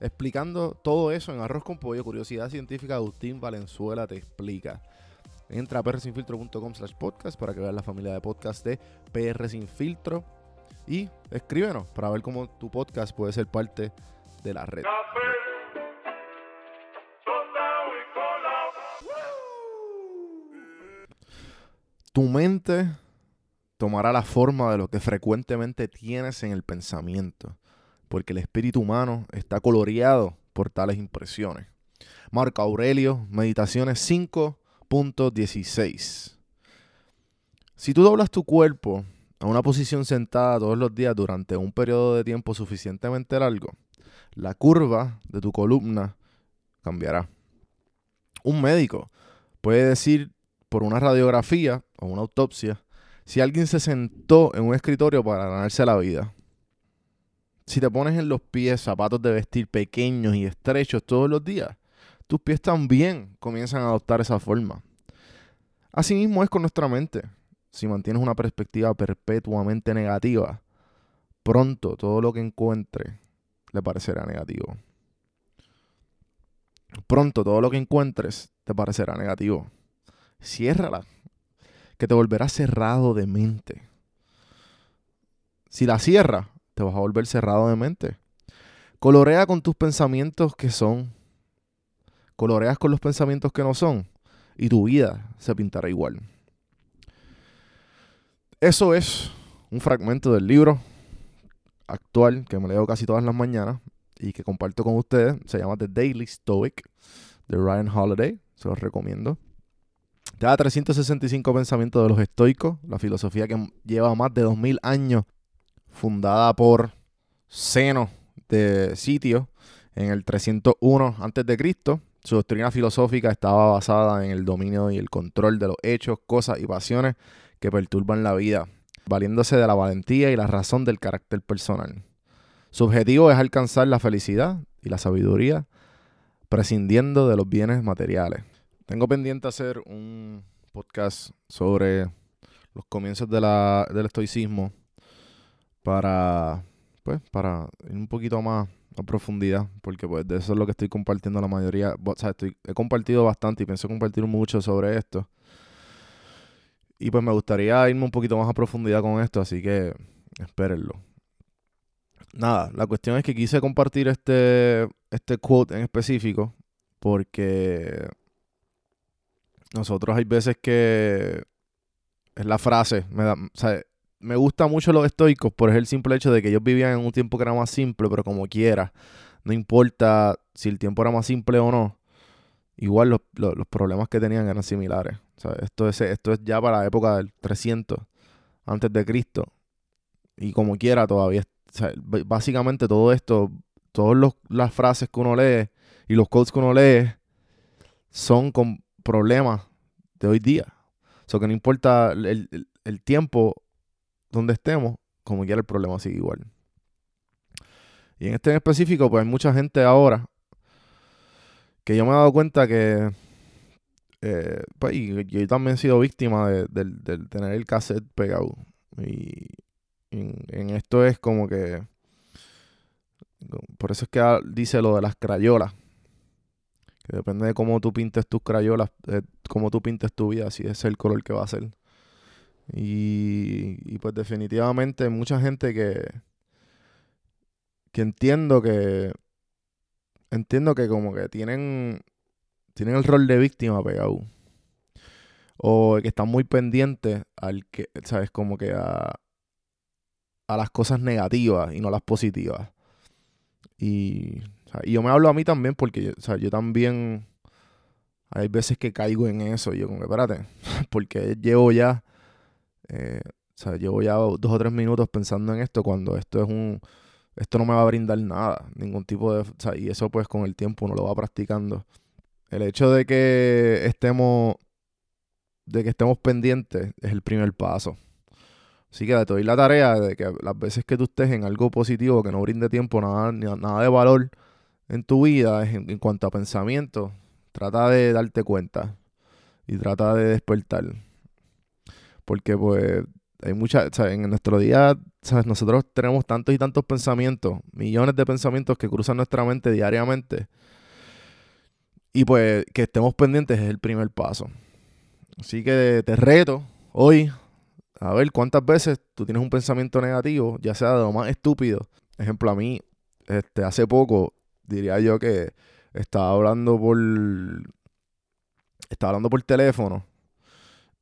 Explicando todo eso en Arroz con Pollo, Curiosidad Científica, Agustín Valenzuela te explica. Entra a prsinfiltro.com slash podcast para que veas la familia de podcast de PR Sin Filtro. Y escríbenos para ver cómo tu podcast puede ser parte de la red. Tu mente tomará la forma de lo que frecuentemente tienes en el pensamiento, porque el espíritu humano está coloreado por tales impresiones. Marco Aurelio, Meditaciones 5.16. Si tú doblas tu cuerpo a una posición sentada todos los días durante un periodo de tiempo suficientemente largo, la curva de tu columna cambiará. Un médico puede decir por una radiografía o una autopsia si alguien se sentó en un escritorio para ganarse la vida. Si te pones en los pies zapatos de vestir pequeños y estrechos todos los días, tus pies también comienzan a adoptar esa forma. Asimismo es con nuestra mente. Si mantienes una perspectiva perpetuamente negativa, pronto todo lo que encuentre le parecerá negativo. Pronto todo lo que encuentres te parecerá negativo. Ciérrala, que te volverá cerrado de mente. Si la cierras, te vas a volver cerrado de mente. Colorea con tus pensamientos que son. Coloreas con los pensamientos que no son. Y tu vida se pintará igual. Eso es un fragmento del libro actual que me leo casi todas las mañanas y que comparto con ustedes. Se llama The Daily Stoic de Ryan Holiday. Se los recomiendo. Te da 365 pensamientos de los estoicos, la filosofía que lleva más de 2000 años, fundada por Zeno de Sitio en el 301 a.C. Su doctrina filosófica estaba basada en el dominio y el control de los hechos, cosas y pasiones que perturban la vida, valiéndose de la valentía y la razón del carácter personal. Su objetivo es alcanzar la felicidad y la sabiduría, prescindiendo de los bienes materiales. Tengo pendiente hacer un podcast sobre los comienzos del estoicismo para, pues, para ir un poquito más a profundidad, porque pues de eso es lo que estoy compartiendo la mayoría. O sea, estoy, he compartido bastante y pienso compartir mucho sobre esto. y pues me gustaría irme un poquito más a profundidad con esto, así que espérenlo. Nada, la cuestión es que quise compartir este, este quote en específico porque nosotros hay veces que es la frase, me, da, o me gusta mucho los estoicos por el simple hecho de que ellos vivían en un tiempo que era más simple, pero como quiera, no importa si el tiempo era más simple o no, igual los, los, problemas que tenían eran similares. esto, es, esto es ya para la época del 300 antes de Cristo. Y como quiera todavía, básicamente todo esto, todas las frases que uno lee y los codes que uno lee son con problemas de hoy día. O sea, que no importa el, el tiempo donde estemos, como quiera el problema sigue igual. Y en este en específico, pues hay mucha gente ahora que yo me he dado cuenta que, eh, pues, y yo también he sido víctima de, tener el cassette pegado. Y, en, esto es como que, por eso es que dice lo de las crayolas. Que depende de cómo tú pintes tus crayolas, de cómo tú pintes tu vida, si es el color que va a ser. Y, y pues definitivamente mucha gente que, que entiendo que entiendo que como que tienen tienen el rol de víctima pegado. O que están muy pendientes al que sabes como que a, a las cosas negativas y no las positivas. Y, y yo me hablo a mí también porque o sea, yo también hay veces que caigo en eso y yo como que espérate porque llevo ya eh, o sea, llevo ya dos o tres minutos pensando en esto cuando esto es un esto no me va a brindar nada, ningún tipo de... O sea, y eso pues con el tiempo uno lo va practicando. El hecho de que estemos, de que estemos pendientes es el primer paso. Así que te doy la tarea de que las veces que tú estés en algo positivo que no brinde tiempo, nada, nada de valor en tu vida, en, en cuanto a pensamiento, trata de darte cuenta y trata de despertar. Porque pues hay muchas, en nuestro día, ¿sabes? nosotros tenemos tantos y tantos pensamientos, millones de pensamientos que cruzan nuestra mente diariamente. Y pues que estemos pendientes es el primer paso. Así que te reto hoy a ver cuántas veces tú tienes un pensamiento negativo, ya sea de lo más estúpido. Ejemplo, a mí, este, hace poco, diría yo que estaba hablando por. Estaba hablando por teléfono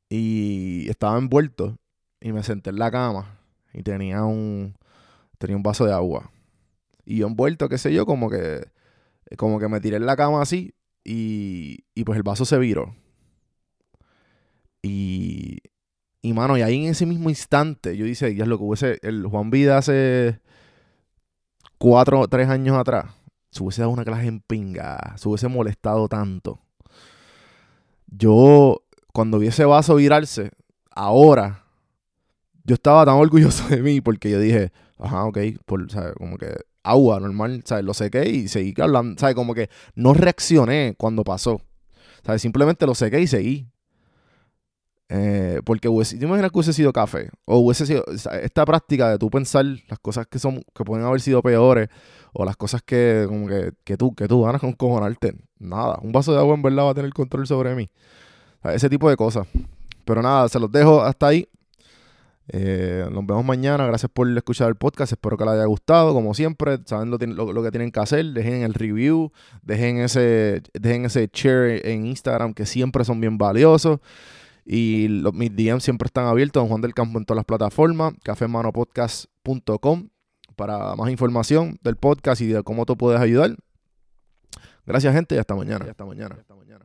y estaba envuelto y me senté en la cama y tenía un, tenía un vaso de agua. Y yo envuelto, qué sé yo, como que, como que me tiré en la cama así y, y pues el vaso se viró. Y, y mano, y ahí en ese mismo instante yo dice, ya es lo que hubiese, el Juan Vida hace cuatro, o tres años atrás, se hubiese dado una clase en pinga, se hubiese molestado tanto. Yo, cuando vi ese vaso virarse, ahora yo estaba tan orgulloso de mí porque yo dije, ajá, ok, por, ¿sabes? como que agua normal, ¿sabes? Lo sequé y seguí hablando, ¿sabes? Como que no reaccioné cuando pasó, ¿sabes? Simplemente lo sequé y seguí. Eh, porque hubiese, ¿te imaginas que hubiese sido café? O hubiese sido esta práctica de tú pensar las cosas que son que pueden haber sido peores o las cosas que como que, que tú que tú ganas con cojonarte. Nada, un vaso de agua en verdad va a tener control sobre mí. ese tipo de cosas. Pero nada, se los dejo hasta ahí. Eh, nos vemos mañana. Gracias por escuchar el podcast. Espero que les haya gustado. Como siempre, saben lo, que tienen que hacer. Dejen el review. Dejen ese, dejen ese share en Instagram que siempre son bien valiosos. Y mis DMs siempre están abiertos. Don Juan del Campo en todas las plataformas. cafemanopodcast.com para más información del podcast y de cómo tú puedes ayudar. Gracias, gente, y hasta mañana. Y hasta mañana. Hasta mañana.